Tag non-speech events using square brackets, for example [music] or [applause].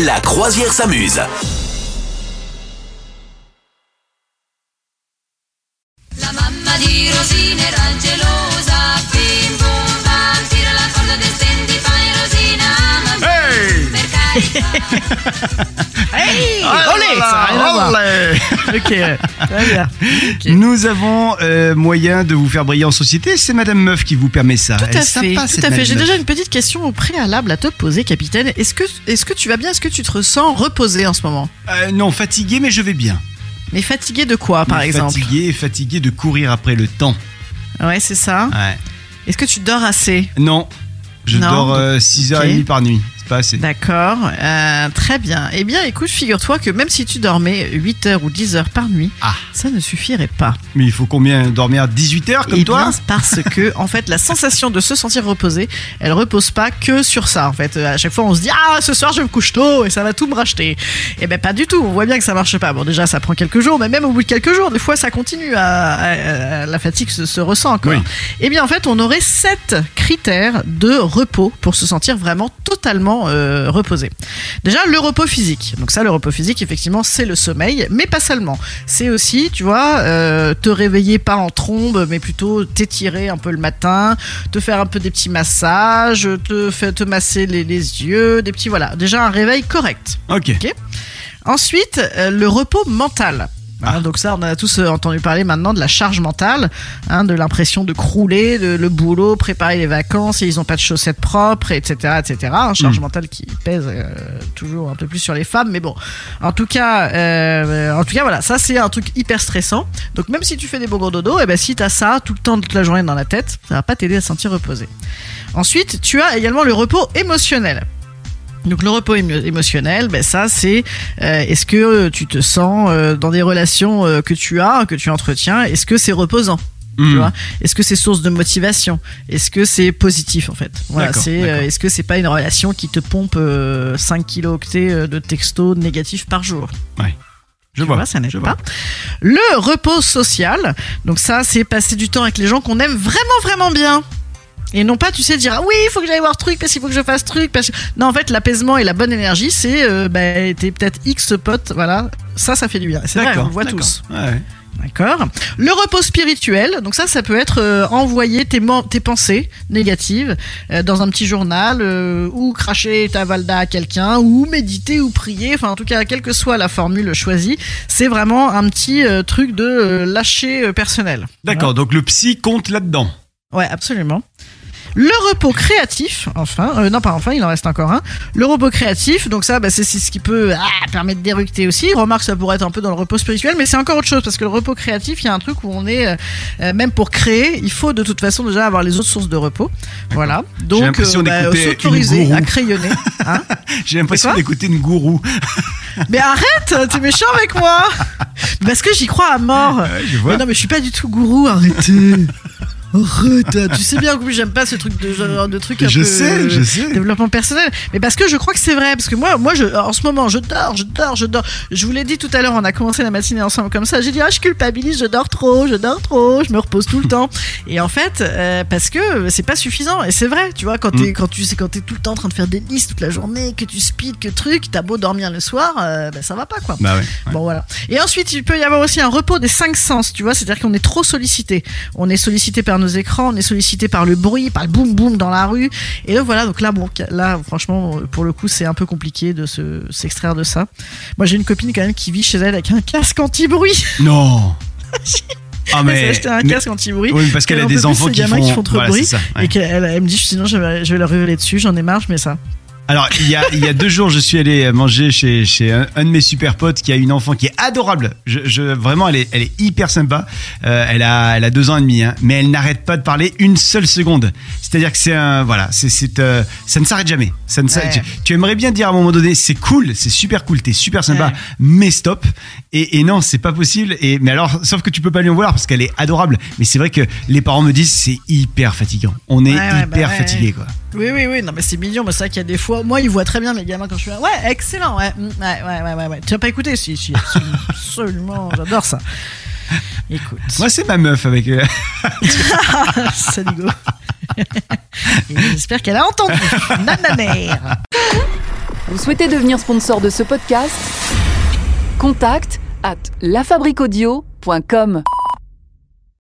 La croisière s'amuse. La mamma di Rosina era [laughs] Ok, très bien. Nous avons euh, moyen de vous faire briller en société. C'est Madame Meuf qui vous permet ça. Tout Elle à est fait, sympa, tout à fait. J'ai déjà une petite question au préalable à te poser, capitaine. Est-ce que, est-ce que tu vas bien? Est-ce que tu te ressens reposé en ce moment? Euh, non, fatigué, mais je vais bien. Mais fatigué de quoi, par Mais exemple? Fatigué, fatigué de courir après le temps. Ouais, c'est ça. Ouais. Est-ce que tu dors assez? Non, je Non, dors euh, 6h30 ok. par nuit. C'est pas assez. D'accord, euh, très bien. Eh bien, écoute, figure-toi que même si tu dormais 8 heures ou 10 heures par nuit, Ah. ça ne suffirait pas. Mais il faut combien Dormir 18 heures comme Eh toi bien, parce [laughs] que, en fait, la sensation de se sentir reposé, elle repose pas que sur ça. En fait, à chaque fois, on se dit ah ce soir je me couche tôt et ça va tout me racheter. Eh ben pas du tout. On voit bien que ça marche pas. Bon, déjà, ça prend quelques jours, mais même au bout de quelques jours, des fois, ça continue à, à- à- la fatigue se, se ressent encore. Oui. Eh bien, en fait, on aurait sept critères de repos pour se sentir vraiment totalement euh, reposé. Déjà, le repos physique. Donc ça, le repos physique, effectivement, c'est le sommeil, mais pas seulement. C'est aussi, tu vois, euh, te réveiller pas en trombe, mais plutôt t'étirer un peu le matin, te faire un peu des petits massages, te, faire, te masser les, les yeux, des petits, voilà. Déjà un réveil correct. Ok. Ensuite, euh, le repos mental. Ah. Hein, donc ça, on a tous euh, entendu parler maintenant de la charge mentale, hein, de l'impression de crouler, de le boulot, préparer les vacances, et ils ont pas de chaussettes propres, etc., etc. Hein, charge Mm. mentale qui pèse euh, toujours un peu plus sur les femmes, mais bon. En tout cas, euh, en tout cas, voilà, ça c'est un truc hyper stressant. Donc même si tu fais des beaux gros dodo, et ben si t'as ça tout le temps toute la journée dans la tête, ça va pas t'aider à te sentir reposé. Ensuite, tu as également le repos émotionnel. Donc le repos émo- émotionnel, ben ça c'est euh, est-ce que tu te sens euh, dans des relations euh, que tu as, que tu entretiens, est-ce que c'est reposant? Vois? Est-ce que c'est source de motivation? Est-ce que c'est positif en fait? Voilà, c'est euh, est-ce que c'est pas une relation qui te pompe euh, 5 kilooctets de textos négatifs par jour? Je tu vois. vois, ça n'aide je pas. vois. Le repos social, donc ça, c'est passer du temps avec les gens qu'on aime vraiment, vraiment bien. Et non pas, tu sais, dire ah oui, il faut que j'aille voir truc parce qu'il faut que je fasse truc. Parce... Non, en fait, l'apaisement et la bonne énergie, c'est euh, bah, t'es peut-être X potes, voilà. Ça, ça fait du bien. C'est vrai, on le voit tous. Ouais. D'accord. Le repos spirituel, donc ça, ça peut être euh, envoyer tes, pensées négatives euh, dans un petit journal, euh, ou cracher ta valda à quelqu'un, ou méditer ou prier. Enfin, en tout cas, quelle que soit la formule choisie, c'est vraiment un petit truc de lâcher personnel. D'accord, donc le psy compte là-dedans. Ouais, absolument. Le repos créatif, enfin, euh, non pas enfin, il en reste encore un. Le repos créatif, donc ça, bah, c'est ce qui peut ah, permettre d'éructer aussi. Remarque, ça pourrait être un peu dans le repos spirituel, mais c'est encore autre chose parce que le repos créatif, il y a un truc où on est, euh, euh, même pour créer, il faut de toute façon déjà avoir les autres sources de repos. Voilà. Donc, l'impression bah, s'autoriser à crayonner. [laughs] Hein J'ai l'impression d'écouter une gourou. [laughs] mais arrête, t'es méchant avec moi. [laughs] Parce que j'y crois à mort. Ouais. Mais non, mais je suis pas du tout gourou, arrêtez. Tu sais bien que j'aime pas ce truc de genre de truc un Je peu, sais, je sais. développement personnel mais parce que je crois que c'est vrai parce que moi moi je en ce moment je dors je dors je dors je vous l'ai dit tout à l'heure on a commencé la matinée ensemble comme ça j'ai dit ah je culpabilise je dors trop je dors trop je me repose tout le temps et en fait euh, parce que c'est pas suffisant et c'est vrai tu vois quand t'es Mm. quand tu sais quand t'es tout le temps en train de faire des listes toute la journée que tu speed que truc t'as beau dormir le soir euh, ben, ça va pas quoi Bah ouais. ouais. Bon voilà. Et ensuite, il peut y avoir aussi un repos des cinq sens, tu vois, c'est-à-dire qu'on est trop sollicité. On est sollicité par nos écrans, on est sollicité par le bruit, par le boum boum dans la rue. Et donc voilà, donc là bon, là franchement pour le coup, c'est un peu compliqué de se s'extraire de ça. Moi, j'ai une copine quand même qui vit chez elle avec un casque anti-bruit. Non. [laughs] Ah Elle s'est mais. acheté un mais- casque anti-bruit. Oui, parce qu'elle a des enfants qui font, qui font trop voilà, bruit. c'est ça, ouais. Et qu'elle elle me dit sinon je vais, je vais leur hurler dessus, j'en ai marre, je mets ça. Alors, il y a, il y a deux jours, je suis allé manger chez, chez un, un de mes super potes qui a une enfant qui est adorable. Je, je, vraiment, elle est, elle est hyper sympa. Euh, elle, a, elle a deux ans et demi, hein, mais elle n'arrête pas de parler une seule seconde. C'est-à-dire que c'est un. Voilà, c'est, c'est, euh, ça ne s'arrête jamais. Ça ne Ouais. tu, tu aimerais bien dire à un moment donné, c'est cool, c'est super cool, t'es super sympa, Ouais. mais stop. Et, et non, c'est pas possible. Et, mais alors, sauf que tu peux pas lui en vouloir parce qu'elle est adorable. Mais c'est vrai que les parents me disent, c'est hyper fatigant. On est Ouais, bah hyper fatigué, quoi. Oui, oui, oui, non, mais c'est mignon, mais c'est vrai qu'il y a des fois. Moi, ils voient très bien mes gamins quand je suis là. Ouais, excellent, ouais, mm, ouais, ouais, ouais, ouais. ouais. Tu as pas écouté Si, si, absolument, [laughs] absolument, j'adore ça. Écoute, Moi, c'est ma meuf avec. euh, [laughs] Saligo. Et [laughs] J'espère qu'elle a entendu. Nananère. Vous souhaitez devenir sponsor de ce podcast? Contact à lafabriquaudio.com.